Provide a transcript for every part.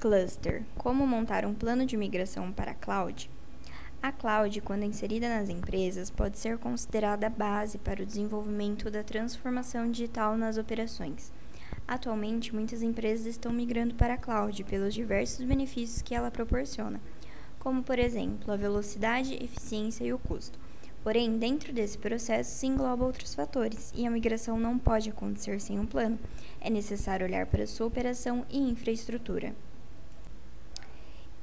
Cluster: Como montar um plano de migração para a cloud? A cloud, quando inserida nas empresas, pode ser considerada a base para o desenvolvimento da transformação digital nas operações. Atualmente, muitas empresas estão migrando para a cloud pelos diversos benefícios que ela proporciona, como, por exemplo, a velocidade, eficiência e o custo. Porém, dentro desse processo se engloba outros fatores e a migração não pode acontecer sem um plano. É necessário olhar para sua operação e infraestrutura.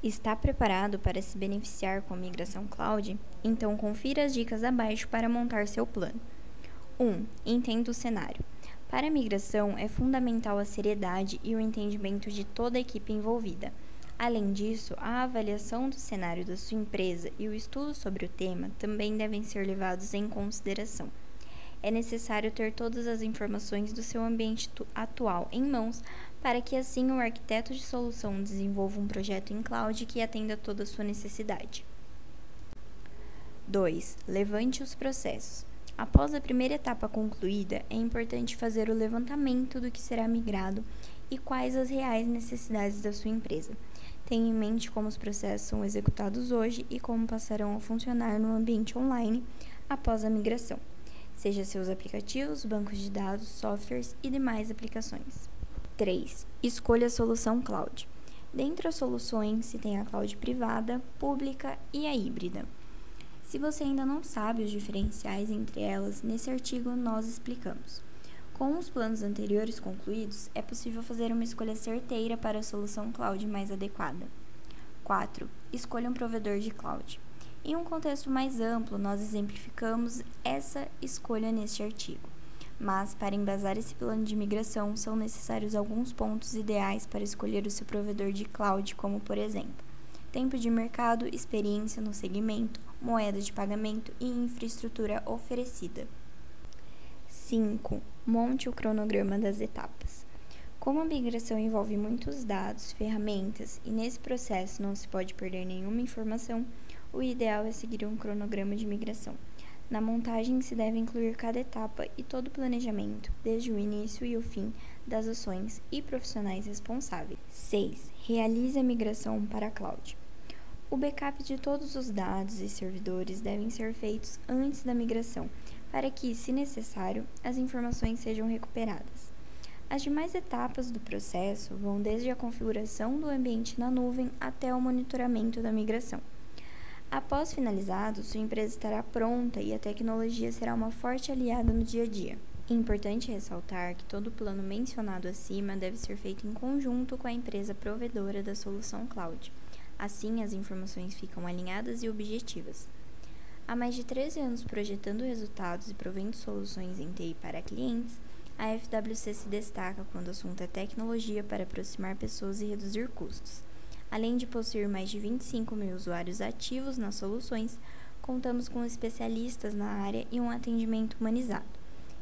Está preparado para se beneficiar com a migração cloud? Então confira as dicas abaixo para montar seu plano. 1. Um, entenda o cenário. Para a migração é fundamental a seriedade e o entendimento de toda a equipe envolvida. Além disso, a avaliação do cenário da sua empresa e o estudo sobre o tema também devem ser levados em consideração é necessário ter todas as informações do seu ambiente atual em mãos para que assim o arquiteto de solução desenvolva um projeto em cloud que atenda toda a sua necessidade. 2. Levante os processos. Após a primeira etapa concluída, é importante fazer o levantamento do que será migrado e quais as reais necessidades da sua empresa. Tenha em mente como os processos são executados hoje e como passarão a funcionar no ambiente online após a migração seja seus aplicativos, bancos de dados, softwares e demais aplicações. 3. Escolha a solução cloud. Dentre as soluções, se tem a cloud privada, pública e a híbrida. Se você ainda não sabe os diferenciais entre elas, nesse artigo nós explicamos. Com os planos anteriores concluídos, é possível fazer uma escolha certeira para a solução cloud mais adequada. 4. Escolha um provedor de cloud. Em um contexto mais amplo, nós exemplificamos essa escolha neste artigo. Mas, para embasar esse plano de migração, são necessários alguns pontos ideais para escolher o seu provedor de cloud, como, por exemplo, tempo de mercado, experiência no segmento, moeda de pagamento e infraestrutura oferecida. 5. Monte o cronograma das etapas. Como a migração envolve muitos dados, ferramentas e nesse processo não se pode perder nenhuma informação, o ideal é seguir um cronograma de migração. Na montagem se deve incluir cada etapa e todo o planejamento, desde o início e o fim das ações e profissionais responsáveis. 6. Realize a migração para a cloud. O backup de todos os dados e servidores devem ser feitos antes da migração, para que, se necessário, as informações sejam recuperadas. As demais etapas do processo vão desde a configuração do ambiente na nuvem até o monitoramento da migração. Após finalizado, sua empresa estará pronta e a tecnologia será uma forte aliada no dia a dia. É importante ressaltar que todo o plano mencionado acima deve ser feito em conjunto com a empresa provedora da solução cloud. Assim, as informações ficam alinhadas e objetivas. Há mais de 13 anos projetando resultados e provendo soluções em TI para clientes, a FWC se destaca quando o assunto é tecnologia para aproximar pessoas e reduzir custos. Além de possuir mais de 25 mil usuários ativos nas soluções, contamos com especialistas na área e um atendimento humanizado.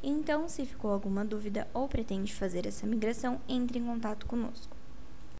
Então, se ficou alguma dúvida ou pretende fazer essa migração, entre em contato conosco.